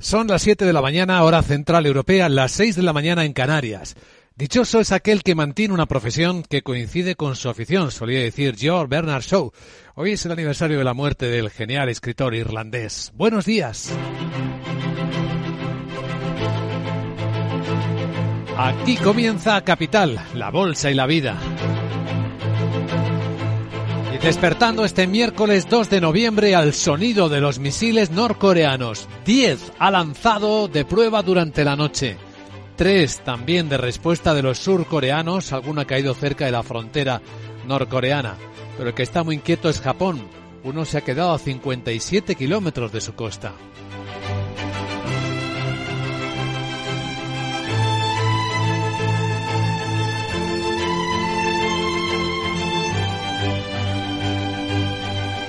Son las 7 de la mañana, hora central europea, las 6 de la mañana en Canarias. Dichoso es aquel que mantiene una profesión que coincide con su afición, solía decir George Bernard Shaw. Hoy es el aniversario de la muerte del genial escritor irlandés. Buenos días. Aquí comienza Capital, la bolsa y la vida. Despertando este miércoles 2 de noviembre al sonido de los misiles norcoreanos. 10 ha lanzado de prueba durante la noche. 3 también de respuesta de los surcoreanos, alguno ha caído cerca de la frontera norcoreana. Pero el que está muy inquieto es Japón. Uno se ha quedado a 57 kilómetros de su costa.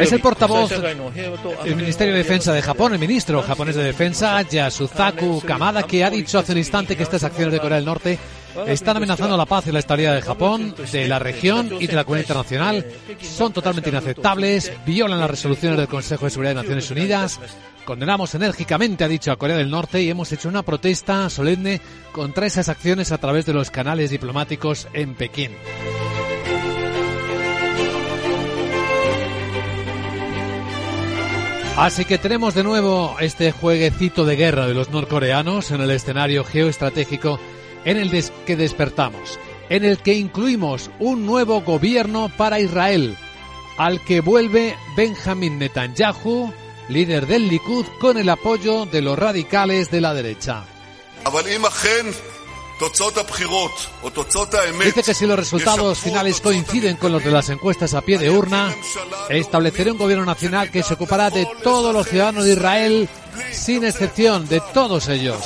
Es el portavoz del Ministerio de Defensa de Japón, el ministro japonés de Defensa, Yasuzaku Kamada, que ha dicho hace un instante que estas acciones de Corea del Norte están amenazando la paz y la estabilidad de Japón, de la región y de la comunidad internacional. Son totalmente inaceptables, violan las resoluciones del Consejo de Seguridad de Naciones Unidas. Condenamos enérgicamente, ha dicho a Corea del Norte, y hemos hecho una protesta solemne contra esas acciones a través de los canales diplomáticos en Pekín. Así que tenemos de nuevo este jueguecito de guerra de los norcoreanos en el escenario geoestratégico en el que despertamos, en el que incluimos un nuevo gobierno para Israel, al que vuelve Benjamin Netanyahu, líder del Likud, con el apoyo de los radicales de la derecha. Dice que si los resultados finales coinciden con los de las encuestas a pie de urna, establecerá un gobierno nacional que se ocupará de todos los ciudadanos de Israel, sin excepción de todos ellos.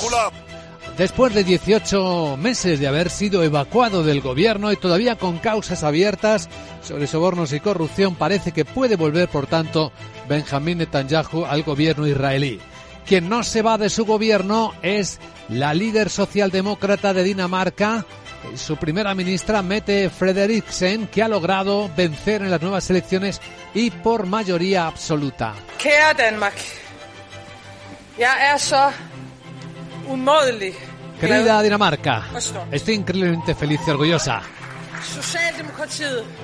Después de 18 meses de haber sido evacuado del gobierno y todavía con causas abiertas sobre sobornos y corrupción, parece que puede volver, por tanto, Benjamín Netanyahu al gobierno israelí. Quien no se va de su gobierno es la líder socialdemócrata de Dinamarca, su primera ministra Mette Frederiksen, que ha logrado vencer en las nuevas elecciones y por mayoría absoluta. Querida Dinamarca, estoy increíblemente feliz y orgullosa.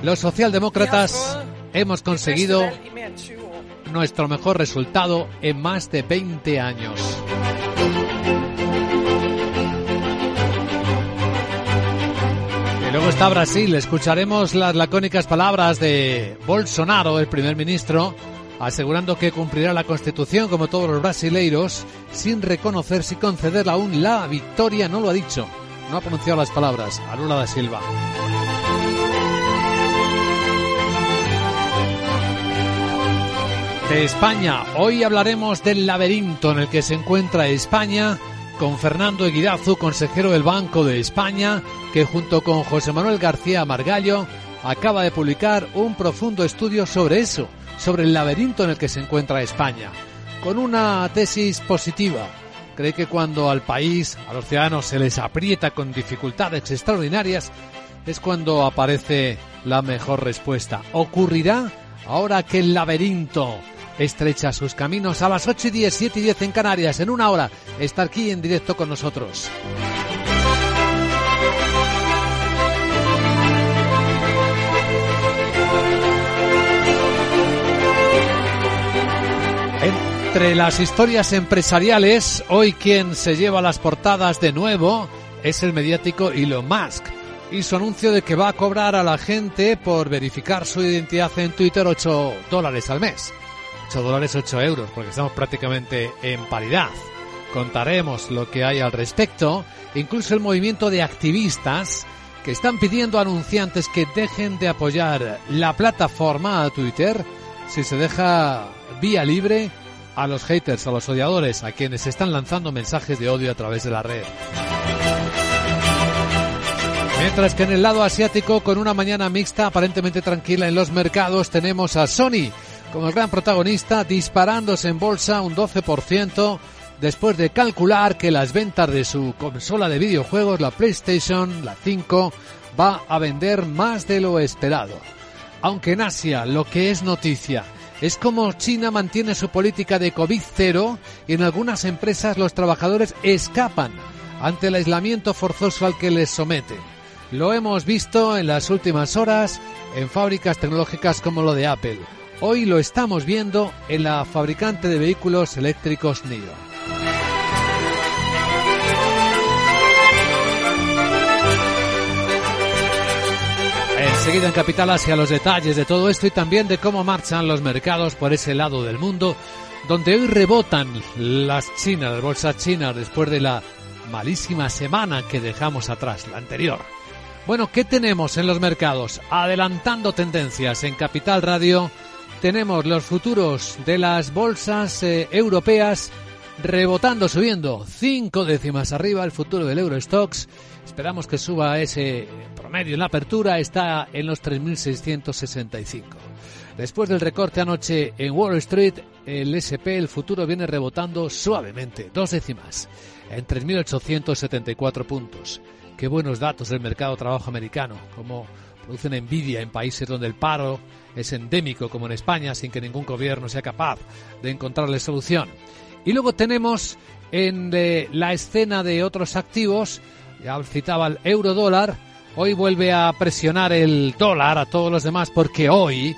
Los socialdemócratas hemos conseguido nuestro mejor resultado en más de 20 años. Luego está Brasil. Escucharemos las lacónicas palabras de Bolsonaro, el primer ministro, asegurando que cumplirá la Constitución como todos los brasileiros, sin reconocerse y conceder aún. La victoria, no lo ha dicho, no ha pronunciado las palabras, a Lula da Silva. De España, hoy hablaremos del laberinto en el que se encuentra España con Fernando Eguidazu, consejero del Banco de España, que junto con José Manuel García Margallo acaba de publicar un profundo estudio sobre eso, sobre el laberinto en el que se encuentra España, con una tesis positiva. Cree que cuando al país, a los ciudadanos se les aprieta con dificultades extraordinarias, es cuando aparece la mejor respuesta. ¿Ocurrirá ahora que el laberinto estrecha sus caminos a las 8 y 10, 7 y 10 en Canarias, en una hora, está aquí en directo con nosotros? Entre las historias empresariales, hoy quien se lleva las portadas de nuevo es el mediático Elon Musk y su anuncio de que va a cobrar a la gente por verificar su identidad en Twitter 8 dólares al mes. 8 dólares, 8 euros, porque estamos prácticamente en paridad. Contaremos lo que hay al respecto, incluso el movimiento de activistas que están pidiendo a anunciantes que dejen de apoyar la plataforma a Twitter si se deja vía libre a los haters, a los odiadores, a quienes están lanzando mensajes de odio a través de la red. Mientras que en el lado asiático, con una mañana mixta aparentemente tranquila en los mercados, tenemos a Sony como el gran protagonista disparándose en bolsa un 12%, después de calcular que las ventas de su consola de videojuegos, la PlayStation, la 5, va a vender más de lo esperado. Aunque en Asia lo que es noticia es como China mantiene su política de COVID-0 y en algunas empresas los trabajadores escapan ante el aislamiento forzoso al que les somete. Lo hemos visto en las últimas horas en fábricas tecnológicas como lo de Apple. Hoy lo estamos viendo en la fabricante de vehículos eléctricos NIO. Enseguida en Capital Asia los detalles de todo esto y también de cómo marchan los mercados por ese lado del mundo, donde hoy rebotan las chinas, las bolsas chinas, después de la malísima semana que dejamos atrás, la anterior. Bueno, ¿qué tenemos en los mercados? Adelantando tendencias en Capital Radio, tenemos los futuros de las bolsas eh, europeas rebotando, subiendo cinco décimas arriba el futuro del Eurostox Esperamos que suba ese promedio en la apertura, está en los 3.665. Después del recorte anoche en Wall Street, el SP, el futuro, viene rebotando suavemente, dos décimas, en 3.874 puntos. Qué buenos datos del mercado de trabajo americano, como producen envidia en países donde el paro es endémico, como en España, sin que ningún gobierno sea capaz de encontrarle solución. Y luego tenemos en eh, la escena de otros activos ya citaba el euro dólar, hoy vuelve a presionar el dólar a todos los demás porque hoy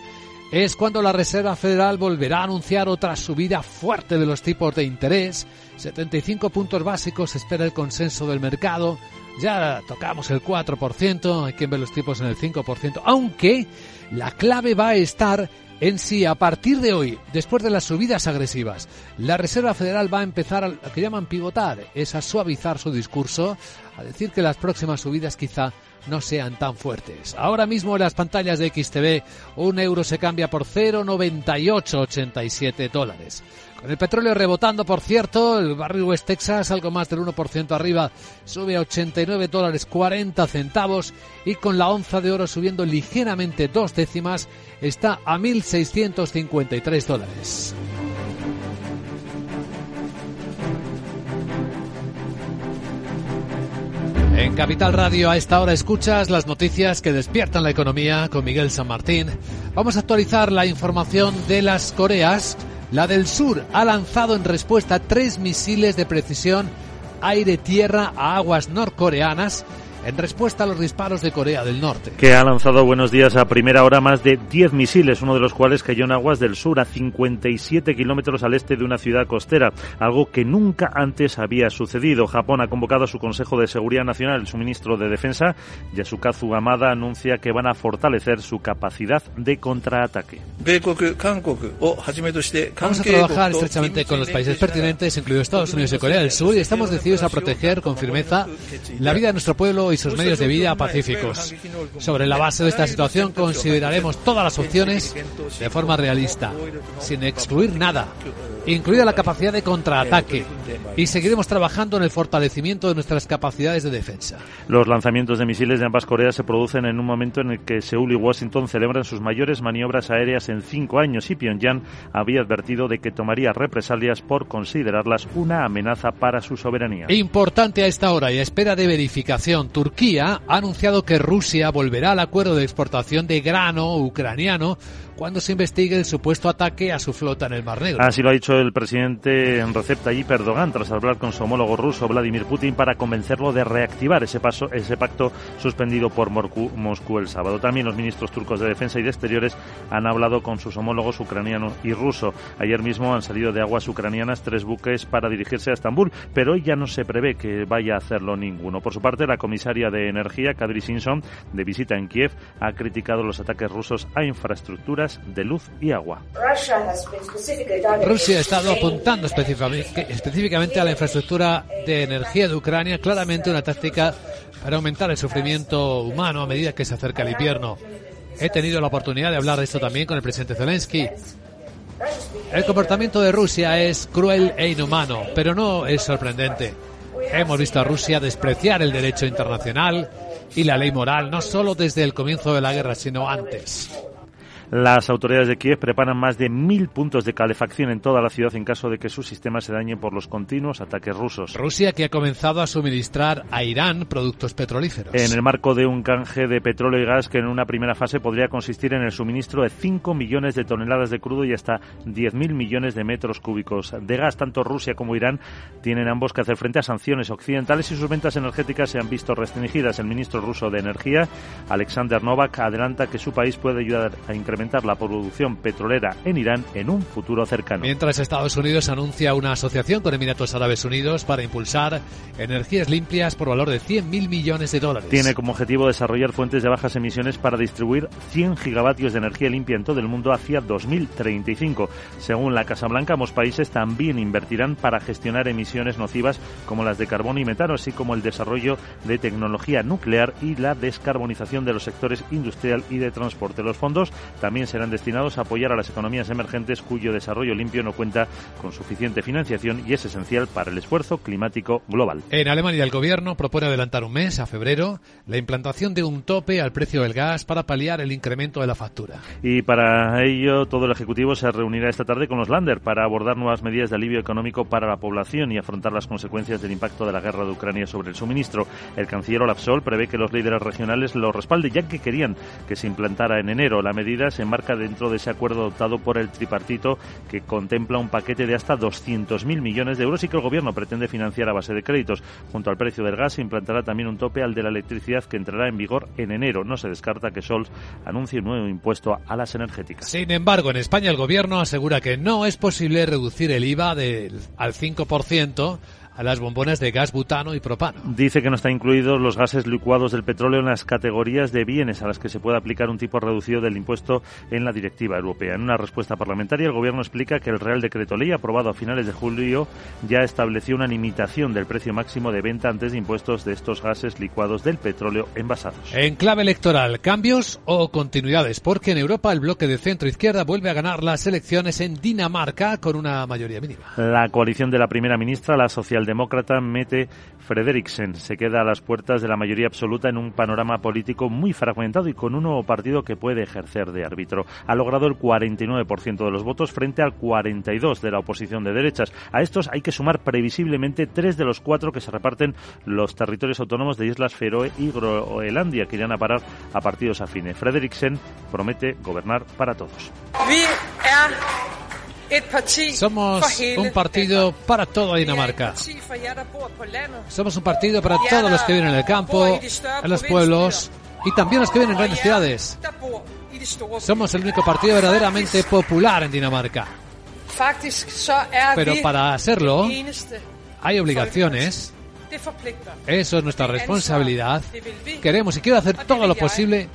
es cuando la Reserva Federal volverá a anunciar otra subida fuerte de los tipos de interés. 75 puntos básicos espera el consenso del mercado. Ya tocamos el 4%, hay quien ve los tipos en el 5%, aunque la clave va a estar en sí, a partir de hoy, después de las subidas agresivas, la Reserva Federal va a empezar a lo que llaman pivotar, es a suavizar su discurso, a decir que las próximas subidas quizá no sean tan fuertes. Ahora mismo en las pantallas de XTV, un euro se cambia por 0,9887 dólares. Con el petróleo rebotando, por cierto, el barril West Texas algo más del 1% arriba, sube a 89 dólares 40 centavos y con la onza de oro subiendo ligeramente dos décimas, está a 1.653 dólares. En Capital Radio a esta hora escuchas las noticias que despiertan la economía con Miguel San Martín. Vamos a actualizar la información de las Coreas la del Sur ha lanzado en respuesta tres misiles de precisión aire-tierra a aguas norcoreanas en respuesta a los disparos de Corea del Norte. Que ha lanzado buenos días a primera hora más de 10 misiles, uno de los cuales cayó en aguas del sur, a 57 kilómetros al este de una ciudad costera, algo que nunca antes había sucedido. Japón ha convocado a su Consejo de Seguridad Nacional, su ministro de Defensa, Yasukazu Amada, anuncia que van a fortalecer su capacidad de contraataque. Vamos a trabajar estrechamente con los países pertinentes, incluidos Estados Unidos y Corea del Sur, y estamos decididos a proteger con firmeza la vida de nuestro pueblo y sus medios de vida pacíficos. Sobre la base de esta situación consideraremos todas las opciones de forma realista, sin excluir nada, incluida la capacidad de contraataque, y seguiremos trabajando en el fortalecimiento de nuestras capacidades de defensa. Los lanzamientos de misiles de ambas Coreas se producen en un momento en el que Seúl y Washington celebran sus mayores maniobras aéreas en cinco años y Pyongyang había advertido de que tomaría represalias por considerarlas una amenaza para su soberanía. Importante a esta hora y a espera de verificación, Turquía ha anunciado que Rusia volverá al acuerdo de exportación de grano ucraniano cuando se investigue el supuesto ataque a su flota en el Mar Negro. Así lo ha dicho el presidente Recep Tayyip Erdogan tras hablar con su homólogo ruso Vladimir Putin para convencerlo de reactivar ese, paso, ese pacto suspendido por Moscú el sábado. También los ministros turcos de Defensa y de Exteriores han hablado con sus homólogos ucraniano y ruso. Ayer mismo han salido de aguas ucranianas tres buques para dirigirse a Estambul, pero hoy ya no se prevé que vaya a hacerlo ninguno. Por su parte, la comisaria de Energía, Kadri Simpson, de visita en Kiev, ha criticado los ataques rusos a infraestructuras de luz y agua. Rusia ha estado apuntando específicamente a la infraestructura de energía de Ucrania, claramente una táctica para aumentar el sufrimiento humano a medida que se acerca el invierno. He tenido la oportunidad de hablar de esto también con el presidente Zelensky. El comportamiento de Rusia es cruel e inhumano, pero no es sorprendente. Hemos visto a Rusia despreciar el derecho internacional y la ley moral, no solo desde el comienzo de la guerra, sino antes. Las autoridades de Kiev preparan más de mil puntos de calefacción en toda la ciudad en caso de que su sistema se dañe por los continuos ataques rusos. Rusia que ha comenzado a suministrar a Irán productos petrolíferos. En el marco de un canje de petróleo y gas que en una primera fase podría consistir en el suministro de 5 millones de toneladas de crudo y hasta 10.000 millones de metros cúbicos de gas. Tanto Rusia como Irán tienen ambos que hacer frente a sanciones occidentales y sus ventas energéticas se han visto restringidas. El ministro ruso de Energía, Alexander Novak, adelanta que su país puede ayudar a incrementar la producción petrolera en Irán en un futuro cercano. Mientras Estados Unidos anuncia una asociación con Emiratos Árabes Unidos para impulsar energías limpias por valor de 100.000 millones de dólares. Tiene como objetivo desarrollar fuentes de bajas emisiones para distribuir 100 gigavatios de energía limpia en todo el mundo hacia 2035. Según la Casa Blanca, ambos países también invertirán para gestionar emisiones nocivas como las de carbono y metano, así como el desarrollo de tecnología nuclear y la descarbonización de los sectores industrial y de transporte. Los fondos también serán destinados a apoyar a las economías emergentes cuyo desarrollo limpio no cuenta con suficiente financiación y es esencial para el esfuerzo climático global. En Alemania el gobierno propone adelantar un mes, a febrero, la implantación de un tope al precio del gas para paliar el incremento de la factura. Y para ello todo el Ejecutivo se reunirá esta tarde con los Lander para abordar nuevas medidas de alivio económico para la población y afrontar las consecuencias del impacto de la guerra de Ucrania sobre el suministro. El canciller Olaf Scholz prevé que los líderes regionales lo respalden, ya que querían que se implantara en enero. La medida se enmarca dentro de ese acuerdo adoptado por el tripartito que contempla un paquete de hasta 200.000 millones de euros y que el gobierno pretende financiar a base de créditos. Junto al precio del gas se implantará también un tope al de la electricidad que entrará en vigor en enero. No se descarta que Scholz anuncie un nuevo impuesto a las energéticas. Sin embargo, en España el gobierno asegura que no es posible reducir el IVA del, al 5% a las bombonas de gas butano y propano. Dice que no están incluidos los gases licuados del petróleo en las categorías de bienes a las que se puede aplicar un tipo reducido del impuesto en la directiva europea. En una respuesta parlamentaria, el Gobierno explica que el Real Decreto Ley, aprobado a finales de julio, ya estableció una limitación del precio máximo de venta antes de impuestos de estos gases licuados del petróleo envasados. En clave electoral, ¿cambios o continuidades? Porque en Europa el bloque de centro-izquierda vuelve a ganar las elecciones en Dinamarca con una mayoría mínima. La coalición de la primera ministra, la social demócrata Mette Frederiksen se queda a las puertas de la mayoría absoluta en un panorama político muy fragmentado y con un nuevo partido que puede ejercer de árbitro. Ha logrado el 49% de los votos frente al 42% de la oposición de derechas. A estos hay que sumar previsiblemente tres de los cuatro que se reparten los territorios autónomos de Islas Feroe y Groenlandia, que irán a parar a partidos afines. Frederiksen promete gobernar para todos. Somos un partido para toda Dinamarca. Somos un partido para todos los que viven en el campo, en los pueblos y también los que viven en grandes ciudades. Somos el único partido verdaderamente popular en Dinamarca. Pero para hacerlo hay obligaciones. Eso es nuestra responsabilidad. Queremos y quiero hacer todo lo posible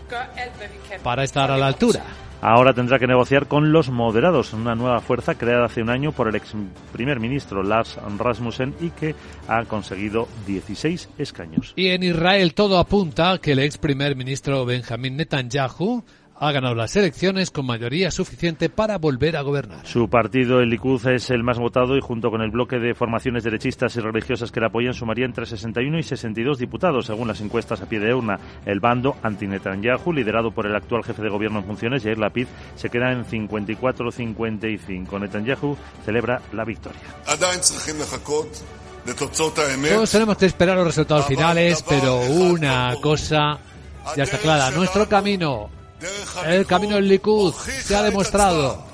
para estar a la altura. Ahora tendrá que negociar con los moderados, una nueva fuerza creada hace un año por el ex primer ministro Lars Rasmussen y que ha conseguido 16 escaños. Y en Israel todo apunta que el ex primer ministro Benjamin Netanyahu ha ganado las elecciones con mayoría suficiente para volver a gobernar. Su partido, el Likud, es el más votado y junto con el bloque de formaciones derechistas y religiosas que le apoyan sumaría entre 61 y 62 diputados, según las encuestas a pie de urna. El bando anti-Netanyahu, liderado por el actual jefe de gobierno en funciones, Yair Lapid, se queda en 54-55. Netanyahu celebra la victoria. Todos tenemos que esperar los resultados finales, pero una cosa ya está clara. Nuestro camino el camino del Likud se ha demostrado.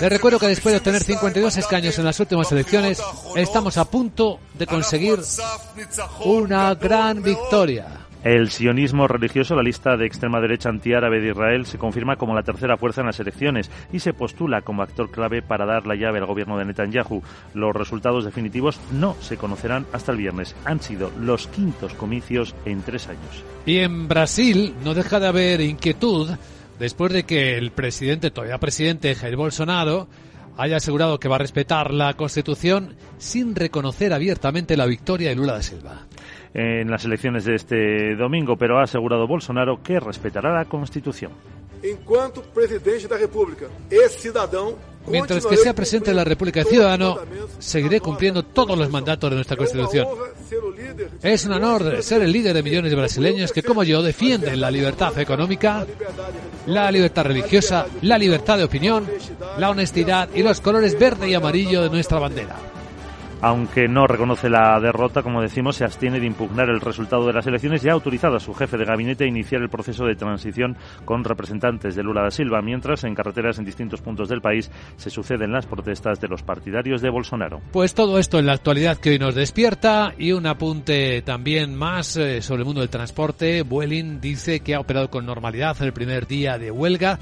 Les recuerdo que después de obtener 52 escaños en las últimas elecciones, estamos a punto de conseguir una gran victoria. El sionismo religioso, la lista de extrema derecha antiárabe de Israel, se confirma como la tercera fuerza en las elecciones y se postula como actor clave para dar la llave al gobierno de Netanyahu. Los resultados definitivos no se conocerán hasta el viernes. Han sido los quintos comicios en tres años. Y en Brasil no deja de haber inquietud después de que el presidente, todavía presidente Jair Bolsonaro, haya asegurado que va a respetar la Constitución sin reconocer abiertamente la victoria de Lula da Silva en las elecciones de este domingo, pero ha asegurado Bolsonaro que respetará la Constitución. Enquanto presidente da República, esse cidadão Mientras que sea presidente de la República Ciudadano, seguiré cumpliendo todos los mandatos de nuestra Constitución. Es un honor ser el líder de millones de brasileños que, como yo, defienden la libertad económica, la libertad religiosa, la libertad de opinión, la honestidad y los colores verde y amarillo de nuestra bandera aunque no reconoce la derrota, como decimos, se abstiene de impugnar el resultado de las elecciones y ha autorizado a su jefe de gabinete a iniciar el proceso de transición con representantes de Lula da Silva, mientras en carreteras en distintos puntos del país se suceden las protestas de los partidarios de Bolsonaro. Pues todo esto en la actualidad que hoy nos despierta y un apunte también más eh, sobre el mundo del transporte. Vueling dice que ha operado con normalidad el primer día de huelga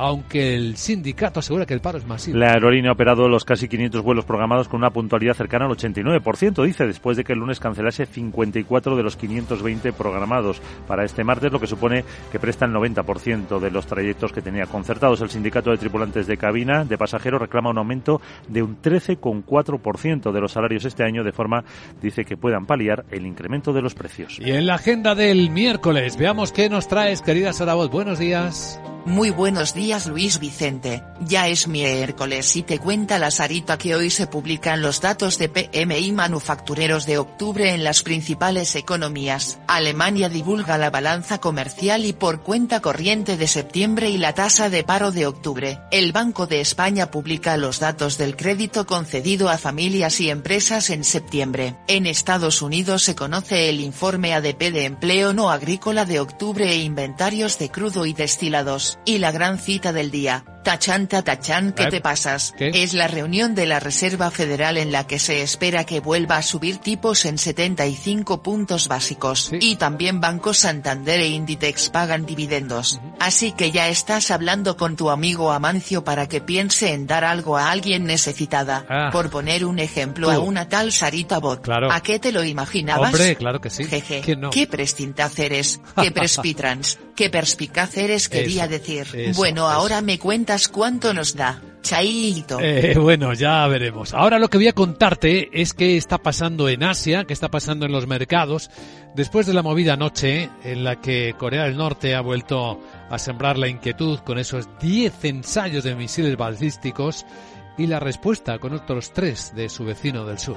aunque el sindicato asegura que el paro es masivo. La aerolínea ha operado los casi 500 vuelos programados con una puntualidad cercana al 89%, dice, después de que el lunes cancelase 54 de los 520 programados para este martes, lo que supone que presta el 90% de los trayectos que tenía concertados. El sindicato de tripulantes de cabina de pasajeros reclama un aumento de un 13,4% de los salarios este año, de forma, dice, que puedan paliar el incremento de los precios. Y en la agenda del miércoles, veamos qué nos traes, querida Sara Buenos días. Muy buenos días Luis Vicente, ya es miércoles y te cuenta la Sarita que hoy se publican los datos de PMI manufactureros de octubre en las principales economías. Alemania divulga la balanza comercial y por cuenta corriente de septiembre y la tasa de paro de octubre. El Banco de España publica los datos del crédito concedido a familias y empresas en septiembre. En Estados Unidos se conoce el informe ADP de empleo no agrícola de octubre e inventarios de crudo y destilados. Y la gran cita del día, Tachan, ¿qué te pasas? Es la reunión de la Reserva Federal en la que se espera que vuelva a subir tipos en 75 puntos básicos. Y también Banco Santander e Inditex pagan dividendos. Así que ya estás hablando con tu amigo Amancio para que piense en dar algo a alguien necesitada. Ah. Por poner un ejemplo a una tal Sarita Bot. Claro. ¿A qué te lo imaginabas? Hombre, claro que sí. Jeje. Qué prestintaz eres. Qué prespitrans. qué perspicaz eres quería decir. bueno, ahora me cuentas cuánto nos da. Chaito. Eh, bueno, ya veremos. Ahora lo que voy a contarte es qué está pasando en Asia, qué está pasando en los mercados, después de la movida anoche en la que Corea del Norte ha vuelto a sembrar la inquietud con esos 10 ensayos de misiles balísticos y la respuesta con otros tres de su vecino del sur.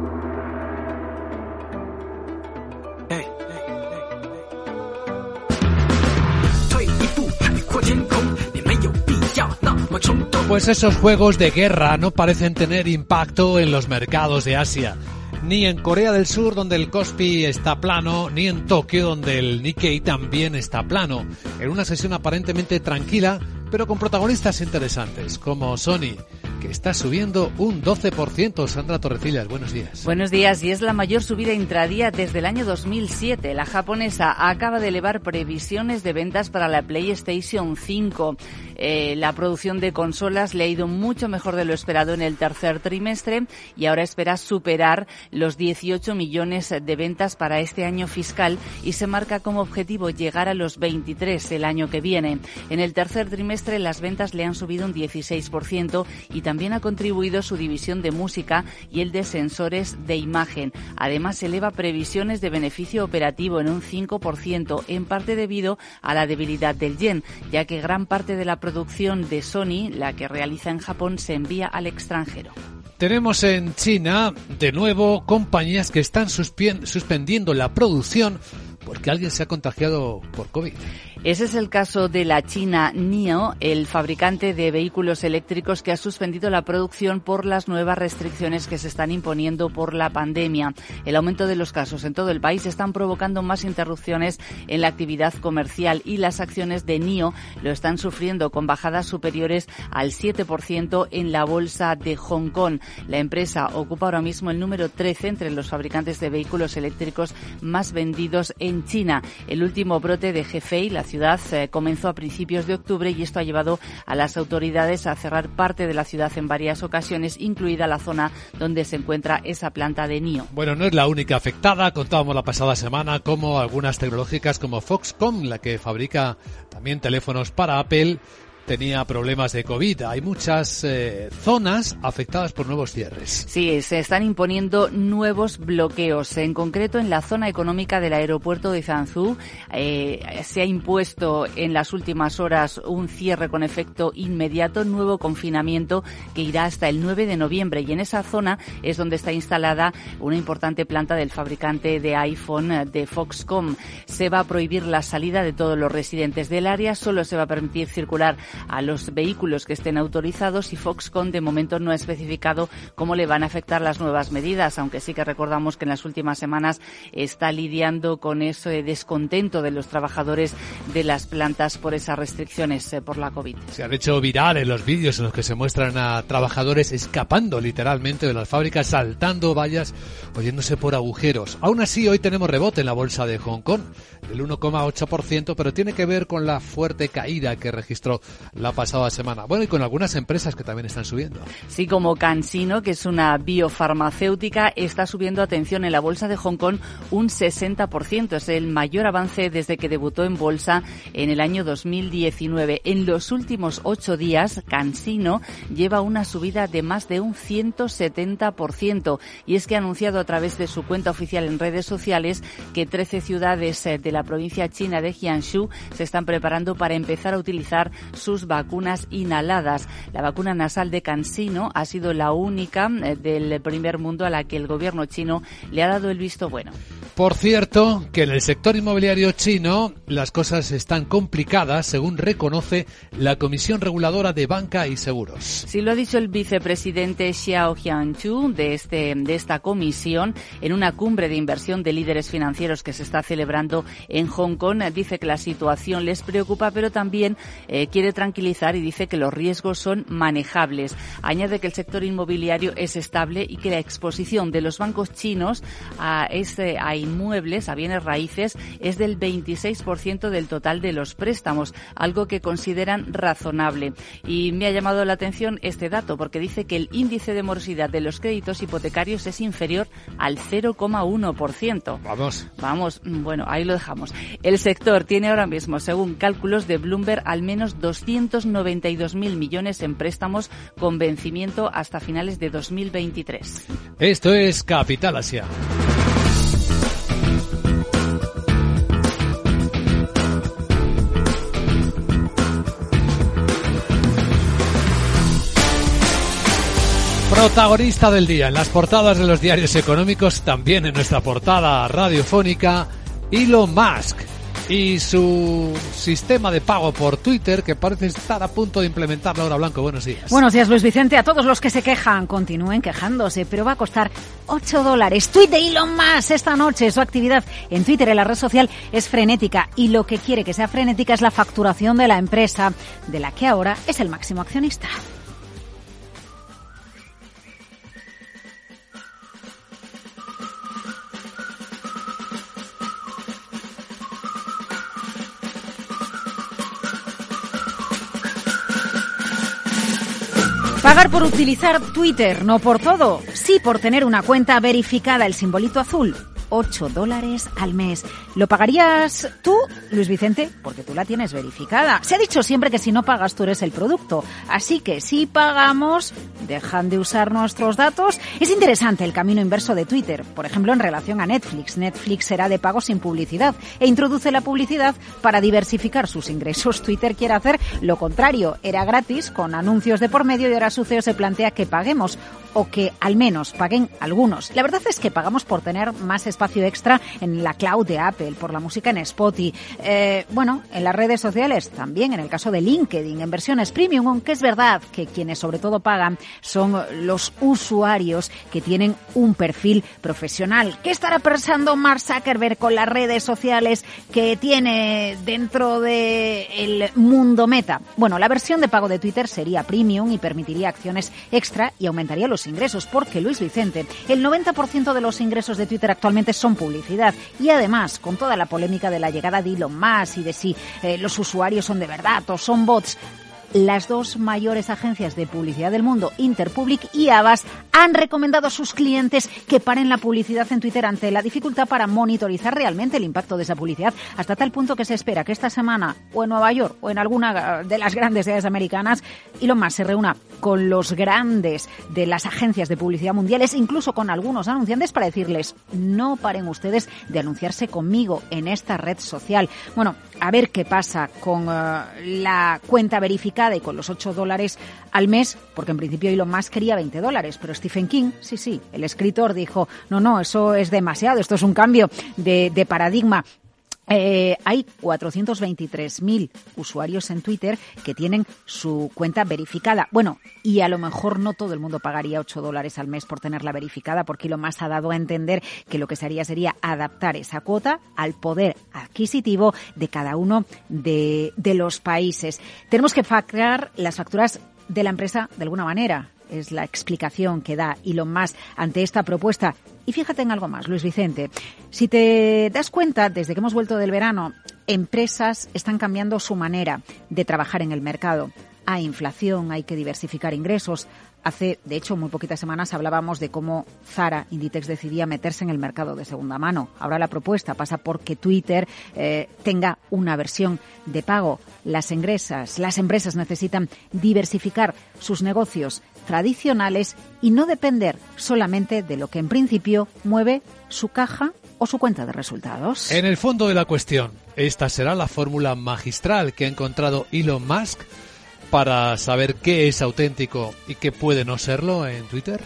Pues esos juegos de guerra no parecen tener impacto en los mercados de Asia. Ni en Corea del Sur, donde el Kospi está plano, ni en Tokio, donde el Nikkei también está plano. En una sesión aparentemente tranquila, pero con protagonistas interesantes, como Sony, que está subiendo un 12%. Sandra Torrecillas, buenos días. Buenos días, y es la mayor subida intradía desde el año 2007. La japonesa acaba de elevar previsiones de ventas para la PlayStation 5. Eh, la producción de consolas le ha ido mucho mejor de lo esperado en el tercer trimestre y ahora espera superar los 18 millones de ventas para este año fiscal y se marca como objetivo llegar a los 23 el año que viene. En el tercer trimestre las ventas le han subido un 16% y también ha contribuido su división de música y el de sensores de imagen. Además eleva previsiones de beneficio operativo en un 5%, en parte debido a la debilidad del yen, ya que gran parte de la producción producción de Sony, la que realiza en Japón, se envía al extranjero. Tenemos en China, de nuevo, compañías que están suspendiendo la producción porque alguien se ha contagiado por COVID. Ese es el caso de la China NIO, el fabricante de vehículos eléctricos que ha suspendido la producción por las nuevas restricciones que se están imponiendo por la pandemia. El aumento de los casos en todo el país están provocando más interrupciones en la actividad comercial y las acciones de NIO lo están sufriendo con bajadas superiores al 7% en la bolsa de Hong Kong. La empresa ocupa ahora mismo el número 13 entre los fabricantes de vehículos eléctricos más vendidos en China. El último brote de Hefei, la ciudad eh, comenzó a principios de octubre y esto ha llevado a las autoridades a cerrar parte de la ciudad en varias ocasiones, incluida la zona donde se encuentra esa planta de NIO. Bueno, no es la única afectada. Contábamos la pasada semana como algunas tecnológicas como Foxconn, la que fabrica también teléfonos para Apple, tenía problemas de COVID. Hay muchas eh, zonas afectadas por nuevos cierres. Sí, se están imponiendo nuevos bloqueos. En concreto, en la zona económica del aeropuerto de Zanzú eh, se ha impuesto en las últimas horas un cierre con efecto inmediato, nuevo confinamiento que irá hasta el 9 de noviembre. Y en esa zona es donde está instalada una importante planta del fabricante de iPhone eh, de Foxconn. Se va a prohibir la salida de todos los residentes del área. Solo se va a permitir circular a los vehículos que estén autorizados y Foxconn de momento no ha especificado cómo le van a afectar las nuevas medidas, aunque sí que recordamos que en las últimas semanas está lidiando con ese descontento de los trabajadores de las plantas por esas restricciones eh, por la COVID. Se han hecho virales los vídeos en los que se muestran a trabajadores escapando literalmente de las fábricas, saltando vallas, oyéndose por agujeros. Aún así, hoy tenemos rebote en la bolsa de Hong Kong, del 1,8%, pero tiene que ver con la fuerte caída que registró la pasada semana. Bueno, y con algunas empresas que también están subiendo. Sí, como CanSino, que es una biofarmacéutica, está subiendo atención en la bolsa de Hong Kong un 60%. Es el mayor avance desde que debutó en bolsa en el año 2019. En los últimos ocho días, CanSino lleva una subida de más de un 170%. Y es que ha anunciado a través de su cuenta oficial en redes sociales que 13 ciudades eh, de la provincia china de Jiangsu se están preparando para empezar a utilizar sus vacunas inhaladas. La vacuna nasal de CanSino ha sido la única eh, del primer mundo a la que el gobierno chino le ha dado el visto bueno. Por cierto, que en el sector inmobiliario chino las cosas están complicadas, según reconoce la Comisión Reguladora de Banca y Seguros. Sí, lo ha dicho el vicepresidente Xiao Jianchu de, este, de esta comisión en una cumbre de inversión de líderes financieros que se está celebrando en Hong Kong. Dice que la situación les preocupa, pero también eh, quiere tranquilizar y dice que los riesgos son manejables. Añade que el sector inmobiliario es estable y que la exposición de los bancos chinos a, este, a inmuebles, a bienes raíces, es del 26% del total de los préstamos, algo que consideran razonable. Y me ha llamado la atención este dato porque dice que el índice de morosidad de los créditos hipotecarios es inferior al 0,1%. Vamos. Vamos, bueno, ahí lo dejamos. El sector tiene ahora mismo, según cálculos de Bloomberg, al menos 292.000 millones en préstamos con vencimiento hasta finales de 2023. Esto es Capital Asia. Protagonista del día en las portadas de los diarios económicos, también en nuestra portada radiofónica, Elon Musk y su sistema de pago por Twitter que parece estar a punto de implementar Laura Blanco. Buenos días. Buenos días, Luis Vicente. A todos los que se quejan, continúen quejándose, pero va a costar 8 dólares. Tweet de Elon Musk esta noche. Su actividad en Twitter, en la red social, es frenética y lo que quiere que sea frenética es la facturación de la empresa, de la que ahora es el máximo accionista. Por utilizar Twitter, no por todo, sí por tener una cuenta verificada, el simbolito azul. 8 dólares al mes. ¿Lo pagarías tú, Luis Vicente? Porque tú la tienes verificada. Se ha dicho siempre que si no pagas tú eres el producto. Así que si pagamos, dejan de usar nuestros datos. Es interesante el camino inverso de Twitter. Por ejemplo, en relación a Netflix. Netflix será de pago sin publicidad e introduce la publicidad para diversificar sus ingresos. Twitter quiere hacer lo contrario. Era gratis con anuncios de por medio y ahora su CEO se plantea que paguemos o que al menos paguen algunos. La verdad es que pagamos por tener más espacio extra en la cloud de Apple, por la música en Spotify, eh, bueno, en las redes sociales también, en el caso de LinkedIn, en versiones premium, aunque es verdad que quienes sobre todo pagan son los usuarios que tienen un perfil profesional. ¿Qué estará pensando Mark Zuckerberg con las redes sociales que tiene dentro del mundo meta? Bueno, la versión de pago de Twitter sería premium y permitiría acciones extra y aumentaría los ingresos, porque Luis Vicente, el 90% de los ingresos de Twitter actualmente son publicidad. Y además, con toda la polémica de la llegada de Elon Musk y de si eh, los usuarios son de verdad o son bots, las dos mayores agencias de publicidad del mundo, Interpublic y Avas, han recomendado a sus clientes que paren la publicidad en Twitter ante la dificultad para monitorizar realmente el impacto de esa publicidad, hasta tal punto que se espera que esta semana, o en Nueva York, o en alguna de las grandes ciudades americanas, Elon Musk se reúna con los grandes de las agencias de publicidad mundiales, incluso con algunos anunciantes, para decirles, no paren ustedes de anunciarse conmigo en esta red social. Bueno, a ver qué pasa con uh, la cuenta verificada y con los 8 dólares al mes, porque en principio Elon Musk quería 20 dólares, pero Stephen King, sí, sí, el escritor dijo, no, no, eso es demasiado, esto es un cambio de, de paradigma. Eh, hay 423.000 usuarios en Twitter que tienen su cuenta verificada. Bueno, y a lo mejor no todo el mundo pagaría 8 dólares al mes por tenerla verificada, porque lo más ha dado a entender que lo que se haría sería adaptar esa cuota al poder adquisitivo de cada uno de, de los países. Tenemos que facturar las facturas de la empresa de alguna manera es la explicación que da Elon Musk ante esta propuesta. Y fíjate en algo más, Luis Vicente. Si te das cuenta, desde que hemos vuelto del verano, empresas están cambiando su manera de trabajar en el mercado. Hay inflación, hay que diversificar ingresos. Hace, de hecho, muy poquitas semanas hablábamos de cómo Zara, Inditex, decidía meterse en el mercado de segunda mano. Ahora la propuesta pasa por que Twitter eh, tenga una versión de pago. Las ingresas, las empresas necesitan diversificar sus negocios tradicionales y no depender solamente de lo que en principio mueve su caja o su cuenta de resultados. En el fondo de la cuestión, esta será la fórmula magistral que ha encontrado Elon Musk para saber qué es auténtico y qué puede no serlo en Twitter.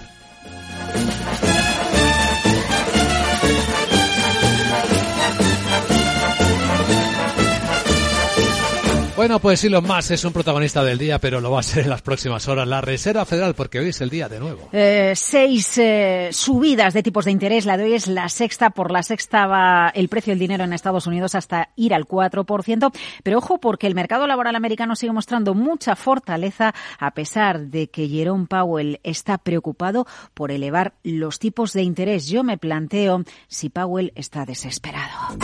Bueno, pues Elon Musk es un protagonista del día, pero lo va a ser en las próximas horas. La Reserva Federal, porque hoy es el día de nuevo. Eh, seis eh, subidas de tipos de interés. La de hoy es la sexta. Por la sexta va el precio del dinero en Estados Unidos hasta ir al 4%. Pero ojo, porque el mercado laboral americano sigue mostrando mucha fortaleza a pesar de que Jerome Powell está preocupado por elevar los tipos de interés. Yo me planteo si Powell está desesperado.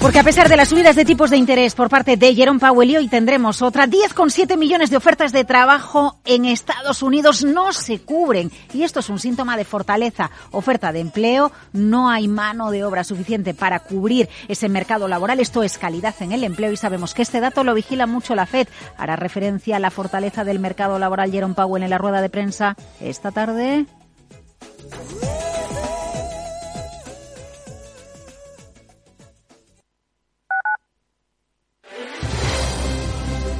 Porque a pesar de las subidas de tipos de interés por parte de Jerome Powell y hoy tendremos otra, 10,7 millones de ofertas de trabajo en Estados Unidos no se cubren. Y esto es un síntoma de fortaleza. Oferta de empleo, no hay mano de obra suficiente para cubrir ese mercado laboral. Esto es calidad en el empleo y sabemos que este dato lo vigila mucho la FED. Hará referencia a la fortaleza del mercado laboral Jerome Powell en la rueda de prensa esta tarde.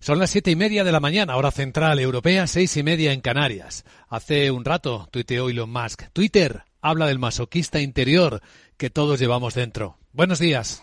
Son las siete y media de la mañana, hora central europea, seis y media en Canarias. Hace un rato tuiteó Elon Musk. Twitter habla del masoquista interior que todos llevamos dentro. Buenos días.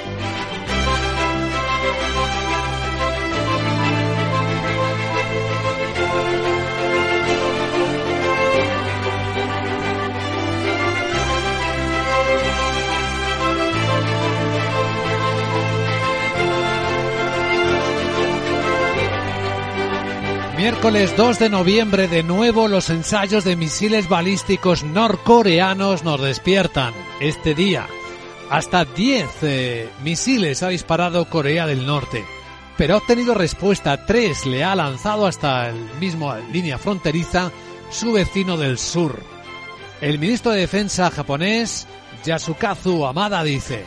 Miércoles 2 de noviembre de nuevo los ensayos de misiles balísticos norcoreanos nos despiertan. Este día hasta 10 eh, misiles ha disparado Corea del Norte, pero ha obtenido respuesta. 3 le ha lanzado hasta el mismo línea fronteriza su vecino del sur. El ministro de Defensa japonés Yasukazu Amada dice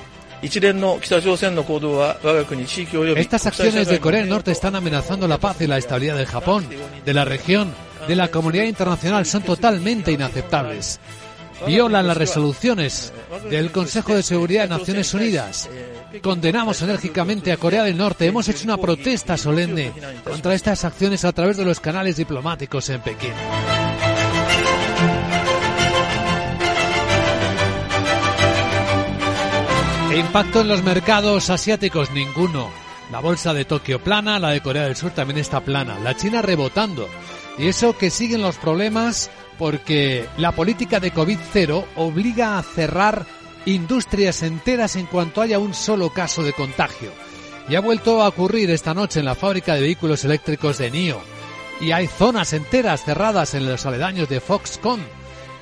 estas acciones de Corea del Norte están amenazando la paz y la estabilidad de Japón, de la región, de la comunidad internacional. Son totalmente inaceptables. Violan las resoluciones del Consejo de Seguridad de Naciones Unidas. Condenamos enérgicamente a Corea del Norte. Hemos hecho una protesta solemne contra estas acciones a través de los canales diplomáticos en Pekín. Impacto en los mercados asiáticos, ninguno. La bolsa de Tokio plana, la de Corea del Sur también está plana, la China rebotando. Y eso que siguen los problemas porque la política de COVID-0 obliga a cerrar industrias enteras en cuanto haya un solo caso de contagio. Y ha vuelto a ocurrir esta noche en la fábrica de vehículos eléctricos de NIO. Y hay zonas enteras cerradas en los aledaños de Foxconn,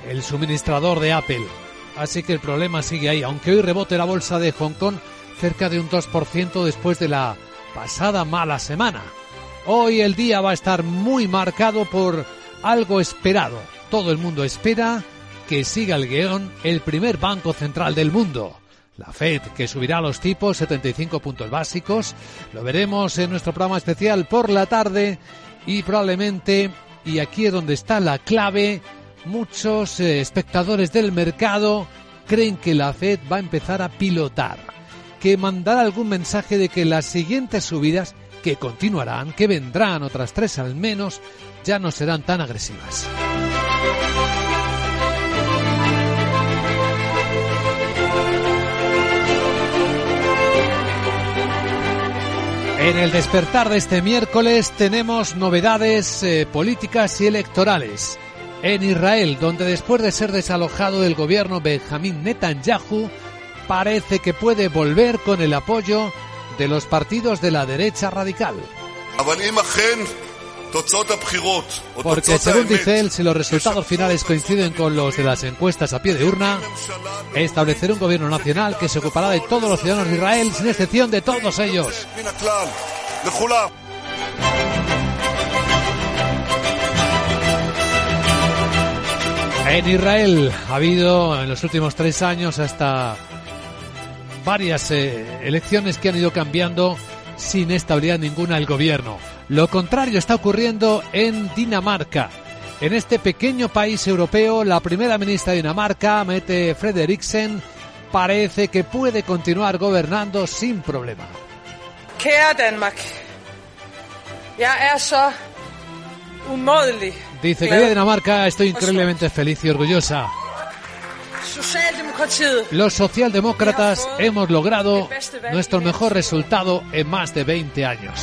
el suministrador de Apple. Así que el problema sigue ahí, aunque hoy rebote la bolsa de Hong Kong cerca de un 2% después de la pasada mala semana. Hoy el día va a estar muy marcado por algo esperado. Todo el mundo espera que siga el guion el primer banco central del mundo. La Fed, que subirá los tipos 75 puntos básicos. Lo veremos en nuestro programa especial por la tarde y probablemente, y aquí es donde está la clave, muchos eh, espectadores del mercado creen que la Fed va a empezar a pilotar, que mandará algún mensaje de que las siguientes subidas, que continuarán, que vendrán otras tres al menos, ya no serán tan agresivas. En el despertar de este miércoles tenemos novedades eh, políticas y electorales en Israel, donde después de ser desalojado del gobierno Benjamín Netanyahu, parece que puede volver con el apoyo de los partidos de la derecha radical. Porque según dice él, si los resultados finales coinciden con los de las encuestas a pie de urna, establecerá un gobierno nacional que se ocupará de todos los ciudadanos de Israel, sin excepción de todos ellos. En Israel ha habido en los últimos tres años hasta varias eh, elecciones que han ido cambiando sin estabilidad ninguna el gobierno. Lo contrario está ocurriendo en Dinamarca. En este pequeño país europeo, la primera ministra de Dinamarca, Mette Frederiksen, parece que puede continuar gobernando sin problema. Danmark. Dice, querida Dinamarca, estoy increíblemente feliz y orgullosa. Los socialdemócratas hemos logrado nuestro mejor resultado en más de 20 años.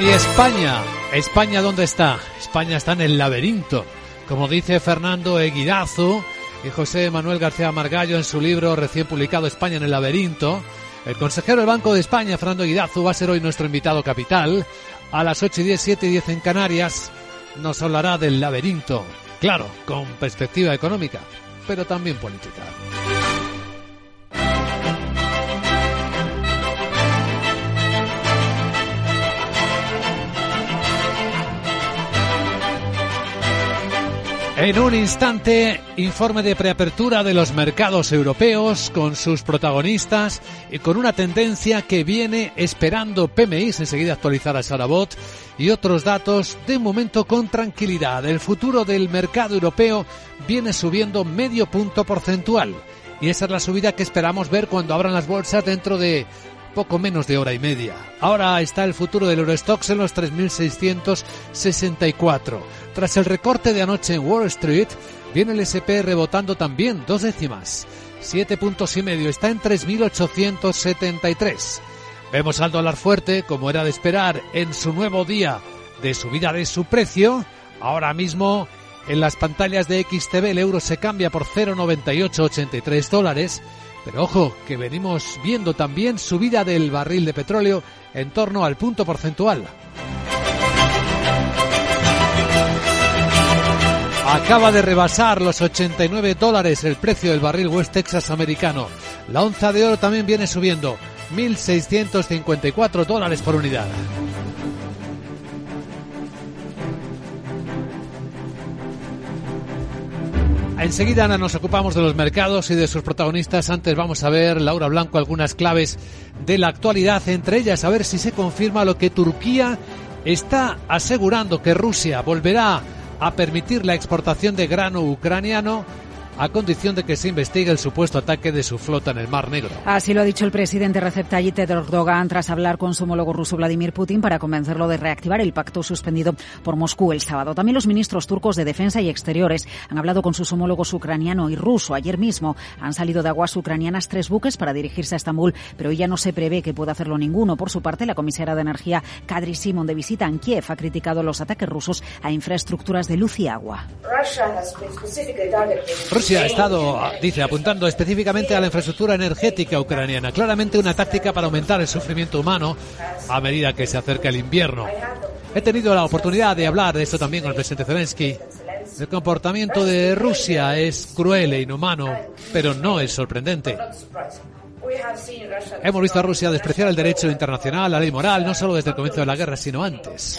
Y España, España ¿dónde está? España está en el laberinto, como dice Fernando Eguidazu y José Manuel García Margallo en su libro recién publicado España en el laberinto. El consejero del Banco de España, Fernando Eguidazu, va a ser hoy nuestro invitado capital. A las 8 y 10, 7 y 10 en Canarias nos hablará del laberinto, claro, con perspectiva económica, pero también política. En un instante, informe de preapertura de los mercados europeos con sus protagonistas y con una tendencia que viene esperando PMI, enseguida actualizará Sarabot, y otros datos de momento con tranquilidad. El futuro del mercado europeo viene subiendo medio punto porcentual y esa es la subida que esperamos ver cuando abran las bolsas dentro de poco menos de hora y media. Ahora está el futuro del Eurostox en los 3.664. Tras el recorte de anoche en Wall Street, viene el SP rebotando también dos décimas. Siete puntos y medio, está en 3.873. Vemos al dólar fuerte, como era de esperar, en su nuevo día de subida de su precio. Ahora mismo, en las pantallas de XTV, el euro se cambia por 0,9883 dólares pero ojo, que venimos viendo también subida del barril de petróleo en torno al punto porcentual. Acaba de rebasar los 89 dólares el precio del barril West Texas americano. La onza de oro también viene subiendo, 1.654 dólares por unidad. Enseguida Ana, nos ocupamos de los mercados y de sus protagonistas. Antes vamos a ver, Laura Blanco, algunas claves de la actualidad, entre ellas a ver si se confirma lo que Turquía está asegurando que Rusia volverá a permitir la exportación de grano ucraniano a condición de que se investigue el supuesto ataque de su flota en el Mar Negro. Así lo ha dicho el presidente Recep Tayyip Erdogan tras hablar con su homólogo ruso Vladimir Putin para convencerlo de reactivar el pacto suspendido por Moscú el sábado. También los ministros turcos de Defensa y Exteriores han hablado con sus homólogos ucraniano y ruso. Ayer mismo han salido de aguas ucranianas tres buques para dirigirse a Estambul, pero hoy ya no se prevé que pueda hacerlo ninguno. Por su parte, la comisaria de Energía Kadri Simon de visita en Kiev ha criticado los ataques rusos a infraestructuras de luz y agua. Rusia ha estado, dice, apuntando específicamente a la infraestructura energética ucraniana. Claramente una táctica para aumentar el sufrimiento humano a medida que se acerca el invierno. He tenido la oportunidad de hablar de esto también con el presidente Zelensky. El comportamiento de Rusia es cruel e inhumano, pero no es sorprendente. Hemos visto a Rusia despreciar el derecho internacional, la ley moral, no solo desde el comienzo de la guerra, sino antes.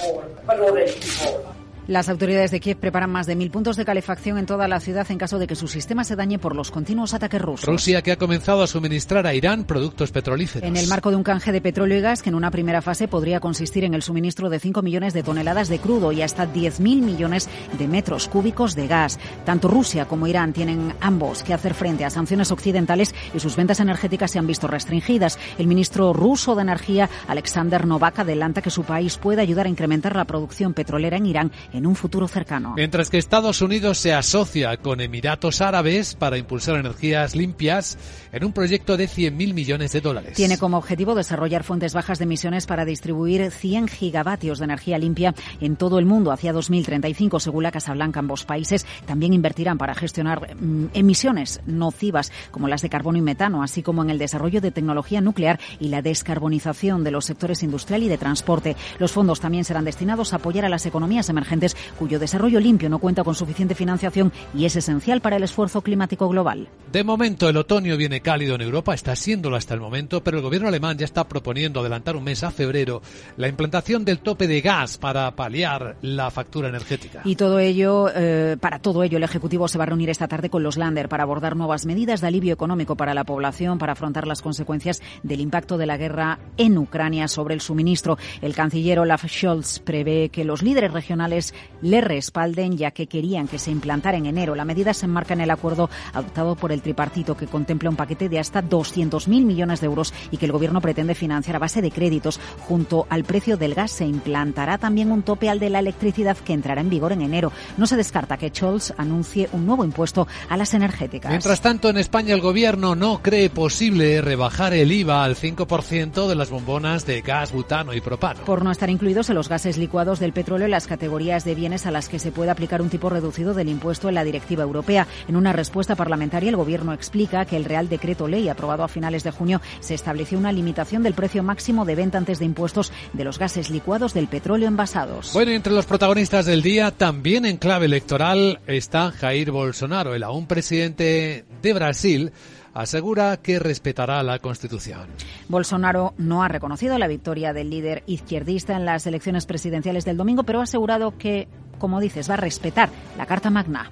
Las autoridades de Kiev preparan más de mil puntos de calefacción en toda la ciudad en caso de que su sistema se dañe por los continuos ataques rusos. Rusia que ha comenzado a suministrar a Irán productos petrolíferos. En el marco de un canje de petróleo y gas que en una primera fase podría consistir en el suministro de 5 millones de toneladas de crudo y hasta 10.000 millones de metros cúbicos de gas. Tanto Rusia como Irán tienen ambos que hacer frente a sanciones occidentales y sus ventas energéticas se han visto restringidas. El ministro ruso de Energía, Alexander Novak, adelanta que su país puede ayudar a incrementar la producción petrolera en Irán en un futuro cercano. Mientras que Estados Unidos se asocia con Emiratos Árabes para impulsar energías limpias en un proyecto de 100.000 millones de dólares. Tiene como objetivo desarrollar fuentes bajas de emisiones para distribuir 100 gigavatios de energía limpia en todo el mundo hacia 2035, según la Casa Blanca. Ambos países también invertirán para gestionar mm, emisiones nocivas como las de carbono y metano, así como en el desarrollo de tecnología nuclear y la descarbonización de los sectores industrial y de transporte. Los fondos también serán destinados a apoyar a las economías emergentes cuyo desarrollo limpio no cuenta con suficiente financiación y es esencial para el esfuerzo climático global. De momento, el otoño viene cálido en Europa, está siéndolo hasta el momento, pero el gobierno alemán ya está proponiendo adelantar un mes a febrero la implantación del tope de gas para paliar la factura energética. Y todo ello, eh, para todo ello, el Ejecutivo se va a reunir esta tarde con los Lander para abordar nuevas medidas de alivio económico para la población, para afrontar las consecuencias del impacto de la guerra en Ucrania sobre el suministro. El canciller Olaf Scholz prevé que los líderes regionales le respalden, ya que querían que se implantara en enero. La medida se enmarca en el acuerdo adoptado por el tripartito, que contempla un paquete de hasta 200.000 millones de euros y que el Gobierno pretende financiar a base de créditos. Junto al precio del gas se implantará también un tope al de la electricidad que entrará en vigor en enero. No se descarta que Scholz anuncie un nuevo impuesto a las energéticas. Mientras tanto, en España el Gobierno no cree posible rebajar el IVA al 5% de las bombonas de gas, butano y propano. Por no estar incluidos en los gases licuados del petróleo en las categorías de bienes a las que se puede aplicar un tipo reducido del impuesto en la directiva europea. En una respuesta parlamentaria, el Gobierno explica que el Real Decreto Ley aprobado a finales de junio se estableció una limitación del precio máximo de venta antes de impuestos de los gases licuados del petróleo envasados. Bueno, entre los protagonistas del día, también en clave electoral, está Jair Bolsonaro, el aún presidente de Brasil asegura que respetará la Constitución. Bolsonaro no ha reconocido la victoria del líder izquierdista en las elecciones presidenciales del domingo, pero ha asegurado que, como dices, va a respetar la Carta Magna.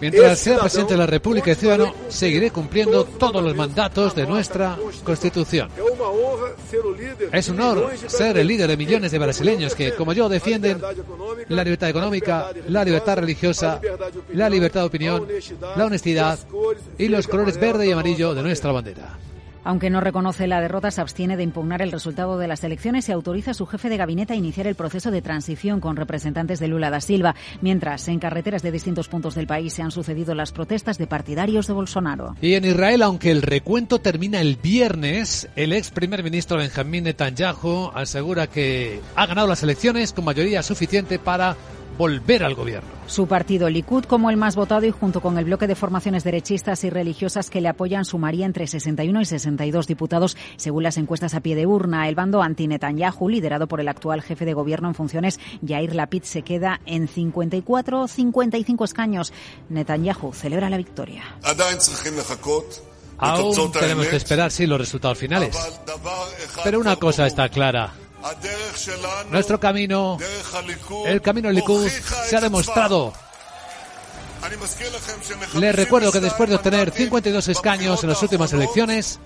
Mientras sea presidente de la República y ciudadano, seguiré cumpliendo todos los mandatos de nuestra Constitución. Es un honor ser el líder de millones de brasileños que, como yo, defienden la libertad económica, la libertad religiosa, la libertad de opinión, la honestidad y los colores verde y amarillo de nuestra bandera. Aunque no reconoce la derrota, se abstiene de impugnar el resultado de las elecciones y autoriza a su jefe de gabinete a iniciar el proceso de transición con representantes de Lula da Silva, mientras en carreteras de distintos puntos del país se han sucedido las protestas de partidarios de Bolsonaro. Y en Israel, aunque el recuento termina el viernes, el ex primer ministro Benjamín Netanyahu asegura que ha ganado las elecciones con mayoría suficiente para volver al gobierno. Su partido Likud como el más votado y junto con el bloque de formaciones derechistas y religiosas que le apoyan sumaría entre 61 y 62 diputados según las encuestas a pie de urna. El bando anti-Netanyahu, liderado por el actual jefe de gobierno en funciones, Yair Lapid, se queda en 54 o 55 escaños. Netanyahu celebra la victoria. Aún tenemos que esperar, sí, los resultados finales. Pero una cosa está clara. Nuestro camino, el camino Likud, se ha demostrado. Les recuerdo que después de obtener 52 escaños en las últimas elecciones,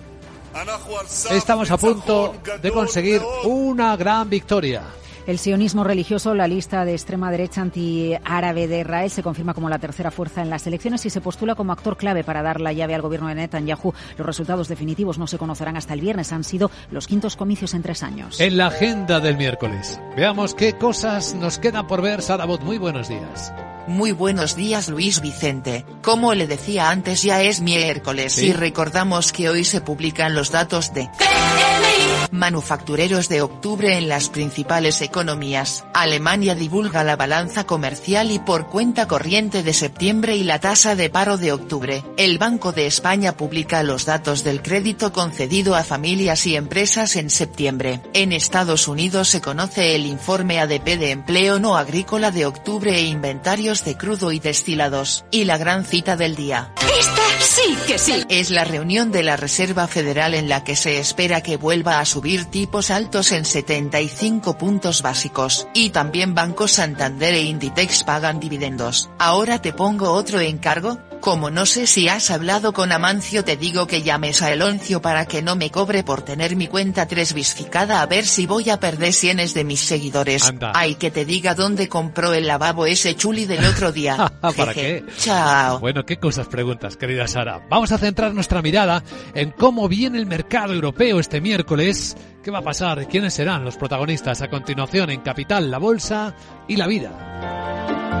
estamos a punto de conseguir una gran victoria. El sionismo religioso, la lista de extrema derecha antiárabe de Israel, se confirma como la tercera fuerza en las elecciones y se postula como actor clave para dar la llave al gobierno de Netanyahu. Los resultados definitivos no se conocerán hasta el viernes. Han sido los quintos comicios en tres años. En la agenda del miércoles, veamos qué cosas nos quedan por ver. Sarabot, muy buenos días. Muy buenos días Luis Vicente, como le decía antes ya es miércoles Sí. y recordamos que hoy se publican los datos de manufactureros de octubre en las principales economías. Alemania divulga la balanza comercial y por cuenta corriente de septiembre y la tasa de paro de octubre. El Banco de España publica los datos del crédito concedido a familias y empresas en septiembre. En Estados Unidos se conoce el informe ADP de empleo no agrícola de octubre e inventarios de crudo y destilados. Y la gran cita del día. Esta sí que sí. Es la reunión de la Reserva Federal en la que se espera que vuelva a subir tipos altos en 75 puntos básicos. Y también Banco Santander e Inditex pagan dividendos. Ahora te pongo otro encargo. Como no sé si has hablado con Amancio te digo que llames a Eloncio para que no me cobre por tener mi cuenta 3 bisficada a ver si voy a perder cienes de mis seguidores. Anda. Hay que te diga dónde compró el lavabo ese chuli del otro día. ¿Para qué? Chao. Bueno, qué cosas preguntas, querida Sara. Vamos a centrar nuestra mirada en cómo viene el mercado europeo este miércoles. ¿Qué va a pasar? ¿Quiénes serán los protagonistas a continuación en Capital, la Bolsa y la Vida?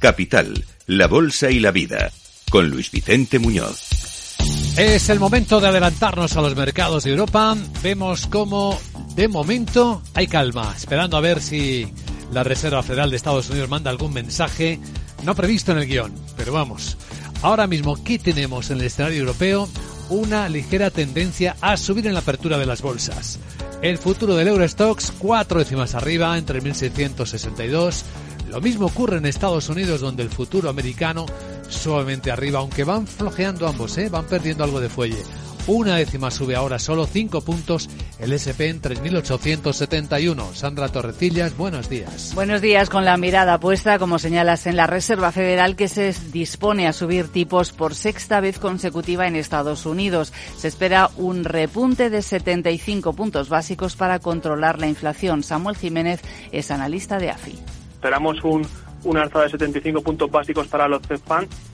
Capital, la Bolsa y la Vida, con Luis Vicente Muñoz. Es el momento de adelantarnos a los mercados de Europa. Vemos cómo, de momento, hay calma, esperando a ver si la Reserva Federal de Estados Unidos manda algún mensaje no previsto en el guion. Pero vamos, ahora mismo, ¿qué tenemos en el escenario europeo? Una ligera tendencia a subir en la apertura de las bolsas. El futuro del Eurostox, cuatro décimas arriba, entre 1662 lo mismo ocurre en Estados Unidos, donde el futuro americano suavemente arriba, aunque van flojeando ambos, ¿eh? van perdiendo algo de fuelle. Una décima sube ahora solo 5 puntos el SP en 3.871. Sandra Torrecillas, buenos días. Buenos días, con la mirada puesta, como señalas, en la Reserva Federal que se dispone a subir tipos por sexta vez consecutiva en Estados Unidos. Se espera un repunte de 75 puntos básicos para controlar la inflación. Samuel Jiménez es analista de AFI esperamos un, un alza de 75 puntos básicos para los Fed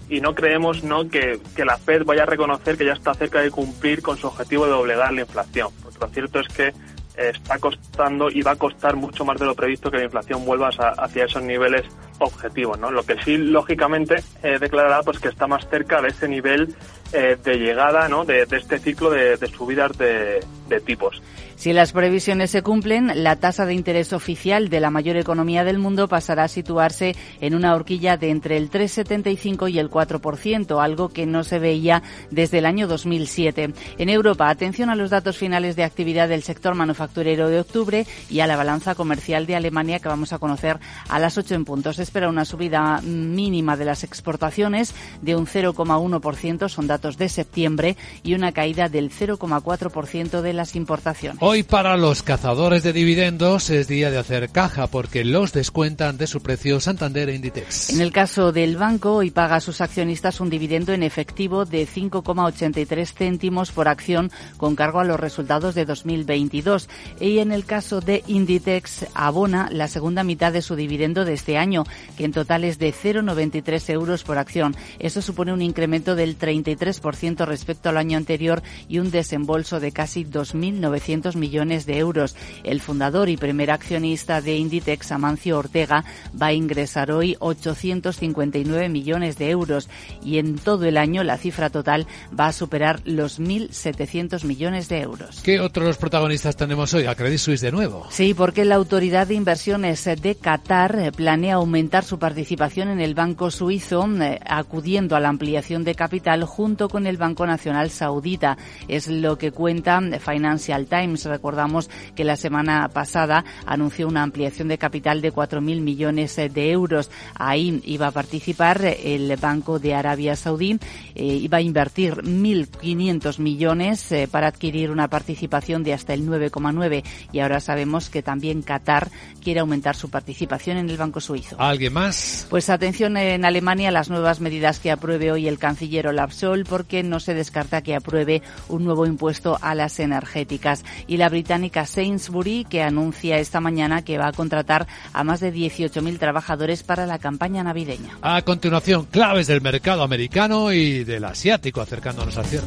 y no creemos no que, que, la Fed vaya a reconocer que ya está cerca de cumplir con su objetivo de doblegar la inflación. Porque lo cierto es que está costando y va a costar mucho más de lo previsto que la inflación vuelva hacia esos niveles objetivos, ¿no? Lo que sí, lógicamente, eh, declarará pues que está más cerca de ese nivel eh, de llegada, ¿no? De, este ciclo de, subidas de, de tipos. Si las previsiones se cumplen, la tasa de interés oficial de la mayor economía del mundo pasará a situarse en una horquilla de entre el 3,75 y el 4%, algo que no se veía desde el año 2007. En Europa, atención a los datos finales de actividad del sector manufacturero de octubre y a la balanza comercial de Alemania que vamos a conocer a las 8 en punto. Espera una subida mínima de las exportaciones de un 0,1%, son datos de septiembre, y una caída del 0,4% de las importaciones. Hoy para los cazadores de dividendos es día de hacer caja porque los descuentan de su precio Santander e Inditex. En el caso del banco, hoy paga a sus accionistas un dividendo en efectivo de 5,83 céntimos por acción con cargo a los resultados de 2022. Y en el caso de Inditex, abona la segunda mitad de su dividendo de este año, que en total es de 0,93 euros por acción. Eso supone un incremento del 33% respecto al año anterior y un desembolso de casi 2.900 millones de euros. El fundador y primer accionista de Inditex, Amancio Ortega, va a ingresar hoy 859 millones de euros y en todo el año la cifra total va a superar los 1.700 millones de euros. ¿Qué otros protagonistas tenemos hoy? A Credit Suisse de nuevo. Sí, porque la Autoridad de Inversiones de Qatar planea aumentar su participación en el Banco Suizo, eh, acudiendo a la ampliación de capital junto con el Banco Nacional Saudita. Es lo que cuenta Financial Times. Recordamos que la semana pasada anunció una ampliación de capital de 4.000 millones de euros. Ahí iba a participar el Banco de Arabia Saudí, eh, iba a invertir 1.500 millones eh, para adquirir una participación de hasta el 9,9 y ahora sabemos que también Qatar quiere aumentar su participación en el Banco Suizo. ¿Alguien más? Pues atención en Alemania las nuevas medidas que apruebe hoy el canciller Olaf Scholz porque no se descarta que apruebe un nuevo impuesto a las energéticas y la británica Sainsbury que anuncia esta mañana que va a contratar a más de 18.000 trabajadores para la campaña navideña. A continuación, claves del mercado americano y del asiático acercándonos al cierre.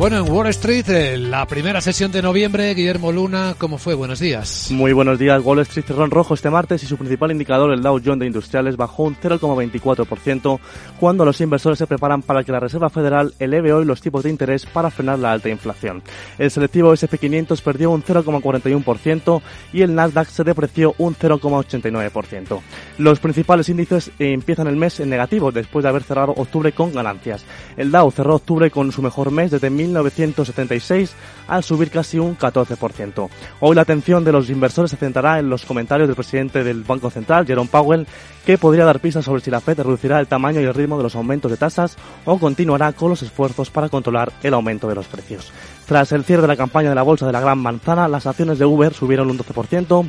Bueno, en Wall Street, eh, la primera sesión de noviembre, Guillermo Luna, ¿cómo fue? Buenos días. Muy buenos días. Wall Street cerró en rojo este martes y su principal indicador, el Dow Jones de Industriales, bajó un 0,24% cuando los inversores se preparan para que la Reserva Federal eleve hoy los tipos de interés para frenar la alta inflación. El selectivo SP500 perdió un 0,41% y el Nasdaq se depreció un 0,89%. Los principales índices empiezan el mes en negativo después de haber cerrado octubre con ganancias. El Dow cerró octubre con su mejor mes desde 1976 al subir casi un 14%. Hoy la atención de los inversores se centrará en los comentarios del presidente del Banco Central, Jerome Powell, que podría dar pistas sobre si la Fed reducirá el tamaño y el ritmo de los aumentos de tasas o continuará con los esfuerzos para controlar el aumento de los precios. Tras el cierre de la campaña de la bolsa de la Gran Manzana, las acciones de Uber subieron un 12%,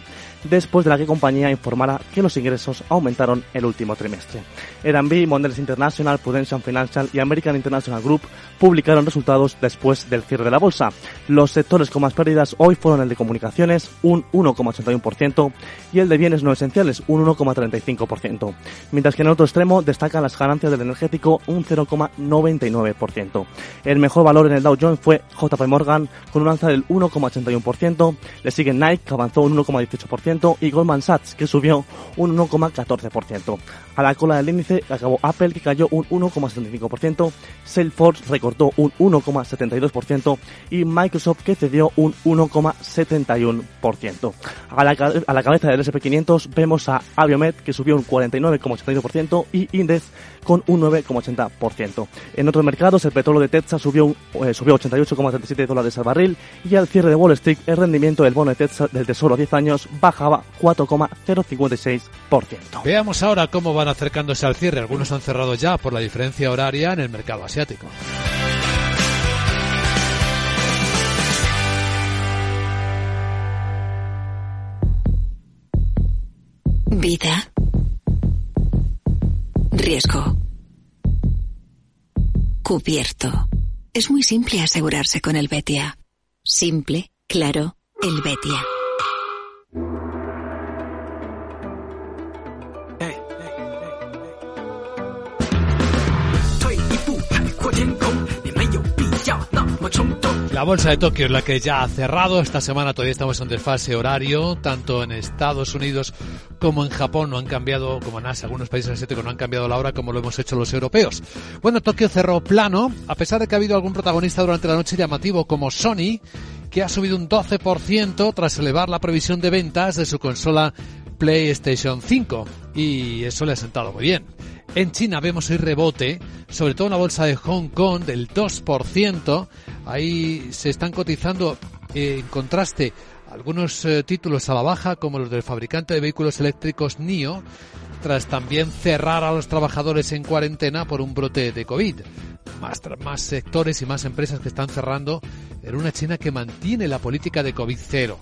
después de la que compañía informara que los ingresos aumentaron el último trimestre. R&B, Mondelez International, Prudential Financial y American International Group publicaron resultados después del cierre de la bolsa. Los sectores con más pérdidas hoy fueron el de comunicaciones, un 1,81%, y el de bienes no esenciales, un 1,35%, mientras que en el otro extremo destacan las ganancias del energético, un 0,99%. El mejor valor en el Dow Jones fue JP Morgan, con un alza del 1,81%, le sigue Nike, que avanzó un 1,18%, y Goldman Sachs, que subió un 1,14%. A la cola del índice acabó Apple, que cayó un 1,75%, Salesforce recortó un 1,72% y Microsoft, que cedió un 1,71%. A la, a la cabeza del SP500 vemos a Aviomed, que subió un 49,82% y Index con un 9,80%. En otros mercados, el petróleo de Texas subió, eh, subió 88,37 dólares al barril y al cierre de Wall Street, el rendimiento del bono de Texas del Tesoro a 10 años bajaba 4,056%. Veamos ahora cómo van acercándose al cierre. Algunos han cerrado ya por la diferencia horaria en el mercado asiático. Vida. Riesgo. Cubierto. Es muy simple asegurarse con el Betia. Simple, claro, el Betia. La bolsa de Tokio es la que ya ha cerrado. Esta semana todavía estamos en desfase horario. Tanto en Estados Unidos como en Japón no han cambiado, como en Asia, algunos países asiáticos no han cambiado la hora como lo hemos hecho los europeos. Bueno, Tokio cerró plano, a pesar de que ha habido algún protagonista durante la noche llamativo como Sony, que ha subido un 12% tras elevar la previsión de ventas de su consola PlayStation 5. Y eso le ha sentado muy bien. En China vemos hoy rebote, sobre todo en la bolsa de Hong Kong del 2%. Ahí se están cotizando eh, en contraste algunos eh, títulos a la baja, como los del fabricante de vehículos eléctricos NIO, tras también cerrar a los trabajadores en cuarentena por un brote de COVID. Más, más sectores y más empresas que están cerrando en una China que mantiene la política de COVID cero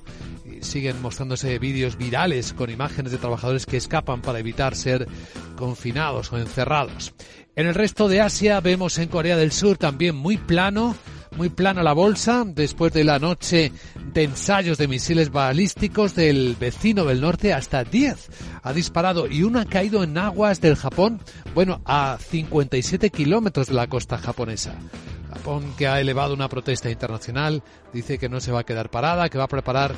siguen mostrándose vídeos virales con imágenes de trabajadores que escapan para evitar ser confinados o encerrados. En el resto de Asia vemos en Corea del Sur también muy plano, muy plana la bolsa después de la noche de ensayos de misiles balísticos del vecino del norte hasta 10 ha disparado y uno ha caído en aguas del Japón, bueno, a 57 kilómetros de la costa japonesa. Japón que ha elevado una protesta internacional, dice que no se va a quedar parada, que va a preparar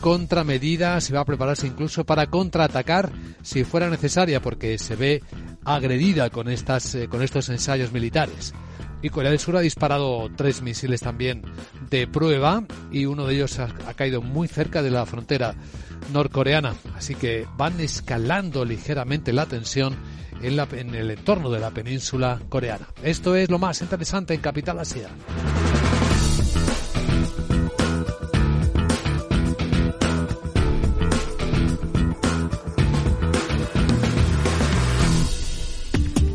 contramedidas, se va a prepararse incluso para contraatacar si fuera necesaria, porque se ve agredida con, estas, eh, con estos ensayos militares. Y Corea del Sur ha disparado tres misiles también de prueba y uno de ellos ha, ha caído muy cerca de la frontera norcoreana. Así que van escalando ligeramente la tensión en, la, en el entorno de la península coreana. Esto es lo más interesante en Capital Asia.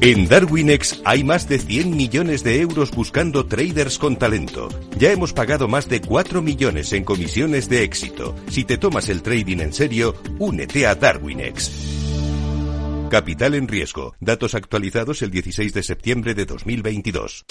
En Darwinex hay más de 100 millones de euros buscando traders con talento. Ya hemos pagado más de 4 millones en comisiones de éxito. Si te tomas el trading en serio, únete a Darwinex. Capital en riesgo. Datos actualizados el 16 de septiembre de 2022.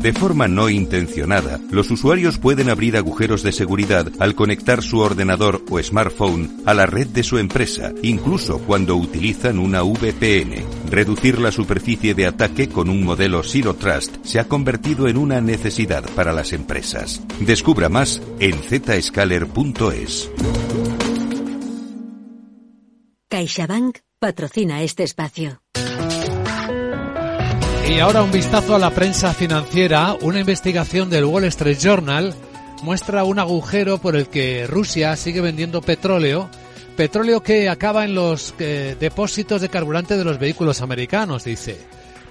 De forma no intencionada, los usuarios pueden abrir agujeros de seguridad al conectar su ordenador o smartphone a la red de su empresa, incluso cuando utilizan una VPN. Reducir la superficie de ataque con un modelo Zero Trust se ha convertido en una necesidad para las empresas. Descubra más en zscaler.es. CaixaBank patrocina este espacio. Y ahora un vistazo a la prensa financiera. Una investigación del Wall Street Journal muestra un agujero por el que Rusia sigue vendiendo petróleo, petróleo que acaba en los eh, depósitos de carburante de los vehículos americanos, dice.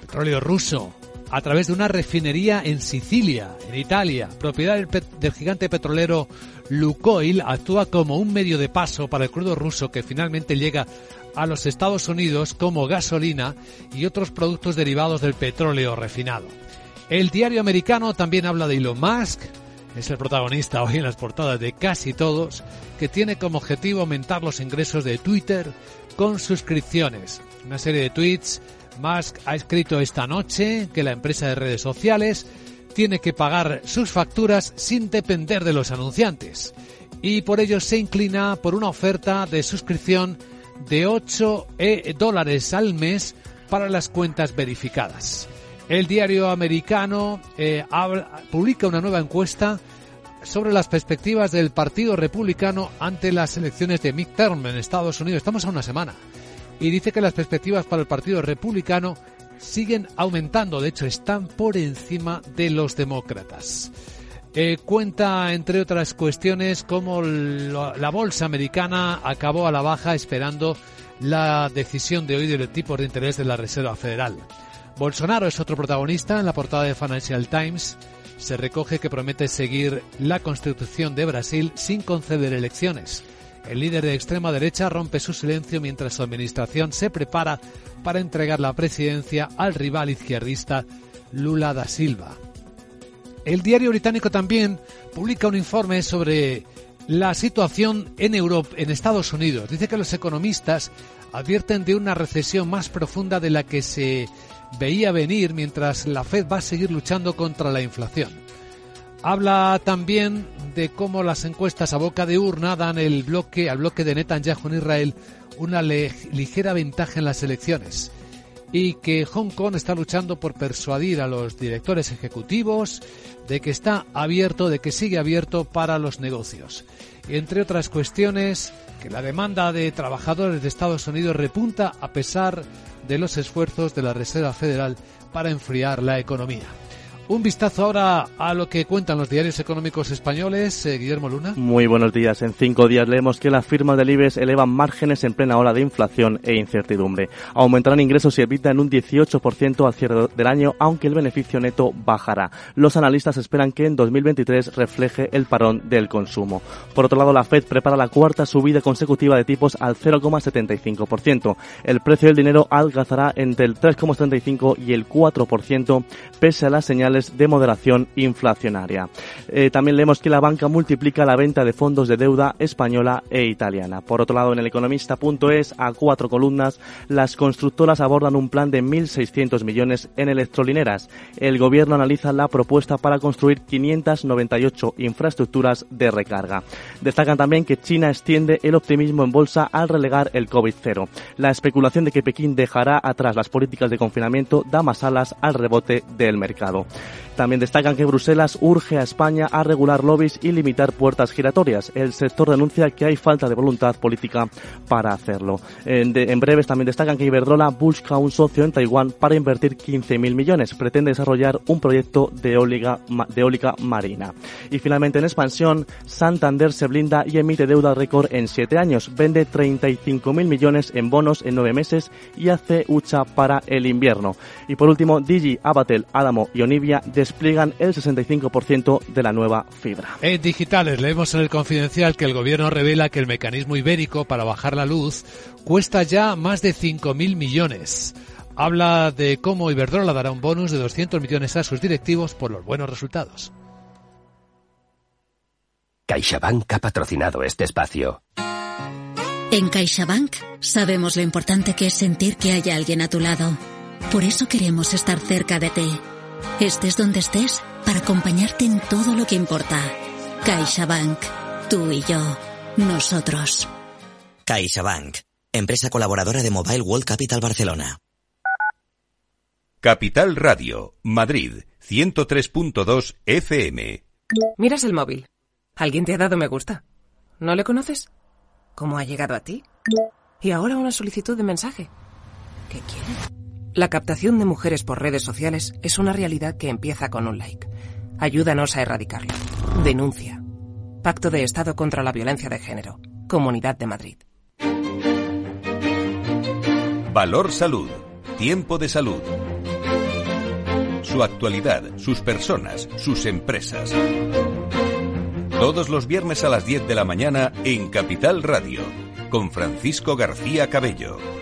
Petróleo ruso, a través de una refinería en Sicilia, en Italia, propiedad del, gigante petrolero Lukoil, actúa como un medio de paso para el crudo ruso que finalmente llega a los Estados Unidos como gasolina y otros productos derivados del petróleo refinado. El diario americano también habla de Elon Musk, es el protagonista hoy en las portadas de casi todos, que tiene como objetivo aumentar los ingresos de Twitter con suscripciones. Una serie de tweets. Musk ha escrito esta noche que la empresa de redes sociales tiene que pagar sus facturas sin depender de los anunciantes y por ello se inclina por una oferta de suscripción de 8 eh, dólares al mes para las cuentas verificadas. El diario americano eh, publica una nueva encuesta sobre las perspectivas del Partido Republicano ante las elecciones de midterm en Estados Unidos. Estamos a una semana. Y dice que las perspectivas para el Partido Republicano siguen aumentando. De hecho, están por encima de los demócratas. Eh, cuenta, entre otras cuestiones, cómo la bolsa americana acabó a la baja esperando la decisión de hoy del tipo de interés de la Reserva Federal. Bolsonaro es otro protagonista en la portada de Financial Times. Se recoge que promete seguir la constitución de Brasil sin conceder elecciones. El líder de extrema derecha rompe su silencio mientras su administración se prepara para entregar la presidencia al rival izquierdista Lula da Silva. El diario británico también publica un informe sobre la situación en Europa, en Estados Unidos. Dice que los economistas advierten de una recesión más profunda de la que se veía venir mientras la Fed va a seguir luchando contra la inflación. Habla también de cómo las encuestas a boca de urna dan el bloque al bloque de Netanyahu en Israel una ligera ventaja en las elecciones y que Hong Kong está luchando por persuadir a los directores ejecutivos de que está abierto, de que sigue abierto para los negocios. Entre otras cuestiones, que la demanda de trabajadores de Estados Unidos repunta a pesar de los esfuerzos de la Reserva Federal para enfriar la economía. Un vistazo ahora a lo que cuentan los diarios económicos españoles. Eh, Guillermo Luna. Muy buenos días. En cinco días leemos que las firmas del IBEX elevan márgenes en plena ola de inflación e incertidumbre. Aumentarán ingresos y evita en un 18% al cierre del año, aunque el beneficio neto bajará. Los analistas esperan que en 2023 refleje el parón del consumo. Por otro lado, la Fed prepara la cuarta subida consecutiva de tipos al 0,75%. El precio del dinero alcanzará entre el 3,75 y el 4%, pese a las señales de moderación inflacionaria. Eh, también leemos que la banca multiplica la venta de fondos de deuda española e italiana. Por otro lado, en el economista.es, a cuatro columnas, las constructoras abordan un plan de 1.600 millones en electrolineras. El gobierno analiza la propuesta para construir 598 infraestructuras de recarga. Destacan también que China extiende el optimismo en bolsa al relegar el COVID-0. La especulación de que Pekín dejará atrás las políticas de confinamiento da más alas al rebote del mercado. También destacan que Bruselas urge a España a regular lobbies y limitar puertas giratorias. El sector denuncia que hay falta de voluntad política para hacerlo. En, breves también destacan que Iberdrola busca un socio en Taiwán para invertir 15.000 millones. Pretende desarrollar un proyecto de eólica, de eólica marina. Y finalmente en expansión, Santander se blinda y emite deuda récord en 7 años. Vende 35.000 millones en bonos en 9 meses y hace hucha para el invierno. Y por último, Digi, Abatel, Adamo y Onivia despliegan el 65% de la nueva fibra. En digitales leemos en el confidencial que el gobierno revela que el mecanismo ibérico para bajar la luz cuesta ya más de 5.000 millones. Habla de cómo Iberdrola dará un bonus de 200 millones a sus directivos por los buenos resultados. CaixaBank ha patrocinado este espacio. En CaixaBank sabemos lo importante que es sentir que hay alguien a tu lado. Por eso queremos estar cerca de ti. Estés donde estés para acompañarte en todo lo que importa. CaixaBank. Tú y yo. Nosotros. CaixaBank. Empresa colaboradora de Mobile World Capital Barcelona. Capital Radio, Madrid, 103.2 FM. Miras el móvil. Alguien te ha dado me gusta. ¿No le conoces? ¿Cómo ha llegado a ti? Y ahora una solicitud de mensaje. ¿Qué quiere? La captación de mujeres por redes sociales es una realidad que empieza con un like. Ayúdanos a erradicarlo. Denuncia. Pacto de Estado contra la Violencia de Género. Comunidad de Madrid. Valor Salud. Tiempo de salud. Su actualidad, sus personas, sus empresas. Todos los viernes a las 10 de la mañana en Capital Radio, con Francisco García Cabello.